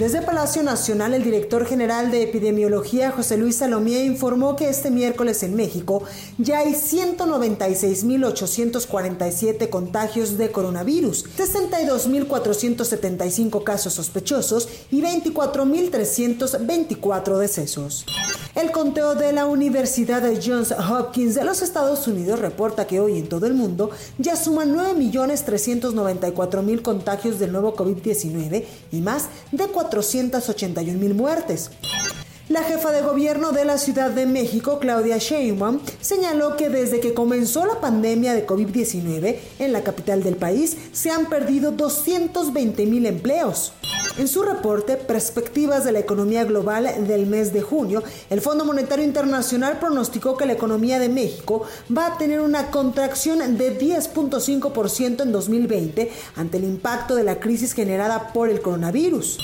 Desde Palacio Nacional, el director general de epidemiología, José Luis Salomía, informó que este miércoles en México ya hay 196.847 contagios de coronavirus, 62.475 casos sospechosos y 24.324 decesos. El conteo de la Universidad de Johns Hopkins de los Estados Unidos reporta que hoy en todo el mundo ya suman 9.394.000 contagios del nuevo COVID-19 y más de 481.000 muertes. La jefa de gobierno de la Ciudad de México, Claudia Sheinbaum, señaló que desde que comenzó la pandemia de COVID-19 en la capital del país se han perdido 220 mil empleos. En su reporte Perspectivas de la Economía Global del mes de junio, el Fondo Monetario Internacional pronosticó que la economía de México va a tener una contracción de 10.5% en 2020 ante el impacto de la crisis generada por el coronavirus.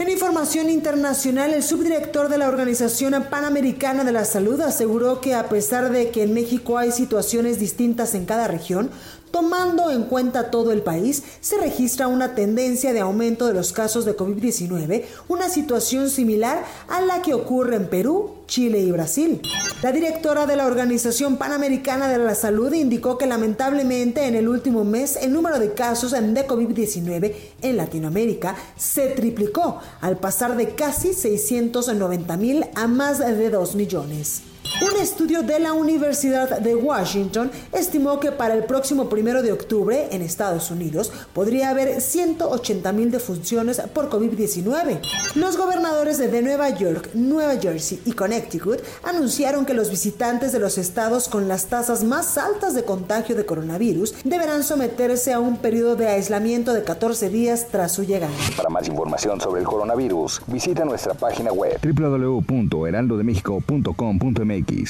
En información internacional, el subdirector de la Organización Panamericana de la Salud aseguró que a pesar de que en México hay situaciones distintas en cada región, Tomando en cuenta todo el país, se registra una tendencia de aumento de los casos de COVID-19, una situación similar a la que ocurre en Perú, Chile y Brasil. La directora de la Organización Panamericana de la Salud indicó que lamentablemente en el último mes el número de casos de COVID-19 en Latinoamérica se triplicó al pasar de casi 690 mil a más de 2 millones. Un estudio de la Universidad de Washington estimó que para el próximo primero de octubre en Estados Unidos podría haber 180 mil defunciones por COVID-19. Los gobernadores de Nueva York, Nueva Jersey y Connecticut anunciaron que los visitantes de los estados con las tasas más altas de contagio de coronavirus deberán someterse a un periodo de aislamiento de 14 días tras su llegada. Para más información sobre el coronavirus, visita nuestra página web www.heraldodemexico.com.mx